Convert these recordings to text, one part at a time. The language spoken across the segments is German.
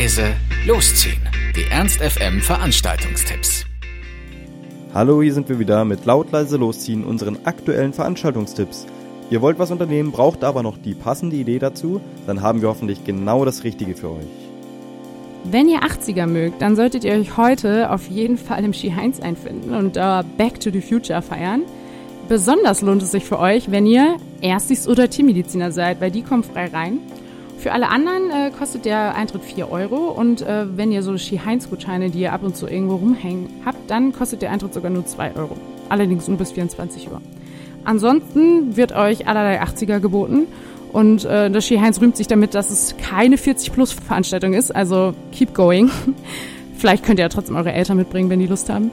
leise, losziehen. Die Ernst FM Veranstaltungstipps. Hallo, hier sind wir wieder mit laut leise losziehen unseren aktuellen Veranstaltungstipps. Ihr wollt was unternehmen, braucht aber noch die passende Idee dazu, dann haben wir hoffentlich genau das Richtige für euch. Wenn ihr 80er mögt, dann solltet ihr euch heute auf jeden Fall im Ski Heinz einfinden und uh, Back to the Future feiern. Besonders lohnt es sich für euch, wenn ihr Erstis- oder Tiermediziner seid, weil die kommen frei rein. Für alle anderen äh, kostet der Eintritt 4 Euro und äh, wenn ihr so Ski-Heinz-Gutscheine, die ihr ab und zu irgendwo rumhängen habt, dann kostet der Eintritt sogar nur 2 Euro. Allerdings nur bis 24 Uhr. Ansonsten wird euch allerlei 80er geboten und äh, das Ski-Heinz rühmt sich damit, dass es keine 40-Plus-Veranstaltung ist, also keep going. Vielleicht könnt ihr ja trotzdem eure Eltern mitbringen, wenn die Lust haben.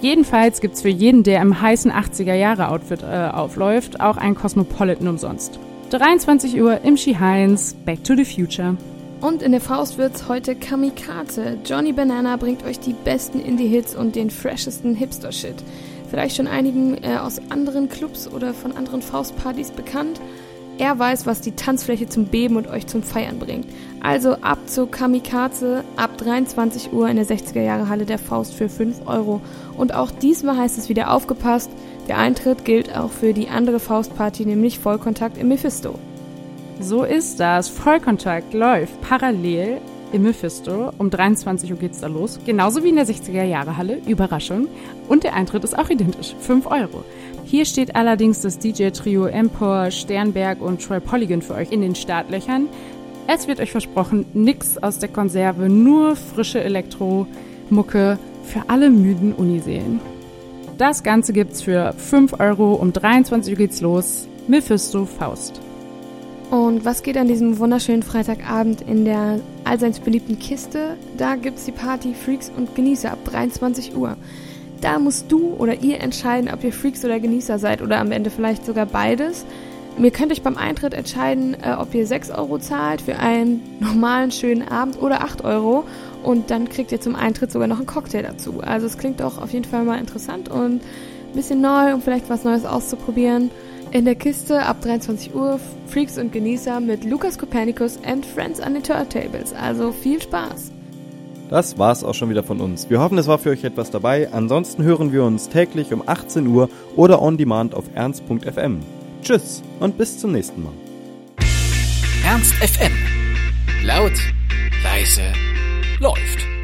Jedenfalls gibt's für jeden, der im heißen 80er-Jahre-Outfit äh, aufläuft, auch einen Cosmopolitan umsonst. 23 Uhr im Ski Heinz, Back to the Future. Und in der Faust wird's heute Kamikaze. Johnny Banana bringt euch die besten Indie-Hits und den freshesten Hipster-Shit. Vielleicht schon einigen äh, aus anderen Clubs oder von anderen Faustpartys bekannt. Er weiß, was die Tanzfläche zum Beben und euch zum Feiern bringt. Also ab zu Kamikaze ab 23 Uhr in der 60er Jahre Halle der Faust für 5 Euro. Und auch diesmal heißt es wieder aufgepasst, der Eintritt gilt auch für die andere Faustparty, nämlich Vollkontakt im Mephisto. So ist das. Vollkontakt läuft parallel im Mephisto. Um 23 Uhr geht's da los. Genauso wie in der 60er Jahre Halle. Überraschung. Und der Eintritt ist auch identisch. 5 Euro. Hier steht allerdings das DJ-Trio Empor, Sternberg und Troy Polygon für euch in den Startlöchern. Es wird euch versprochen, nix aus der Konserve, nur frische Elektro-Mucke für alle müden Uniseelen. Das Ganze gibt's für 5 Euro. Um 23 Uhr geht's los. Mephisto Faust. Und was geht an diesem wunderschönen Freitagabend in der allseits beliebten Kiste? Da gibt's die Party Freaks und Genießer ab 23 Uhr. Da musst du oder ihr entscheiden, ob ihr Freaks oder Genießer seid oder am Ende vielleicht sogar beides. Ihr könnt euch beim Eintritt entscheiden, äh, ob ihr 6 Euro zahlt für einen normalen schönen Abend oder 8 Euro. Und dann kriegt ihr zum Eintritt sogar noch einen Cocktail dazu. Also es klingt doch auf jeden Fall mal interessant und ein bisschen neu, um vielleicht was Neues auszuprobieren. In der Kiste ab 23 Uhr Freaks und Genießer mit Lukas Copernicus and Friends an den Turntables. Also viel Spaß! Das war's auch schon wieder von uns. Wir hoffen, es war für euch etwas dabei. Ansonsten hören wir uns täglich um 18 Uhr oder on demand auf ernst.fm. Tschüss und bis zum nächsten Mal. Ernst FM. Laut, leise, läuft.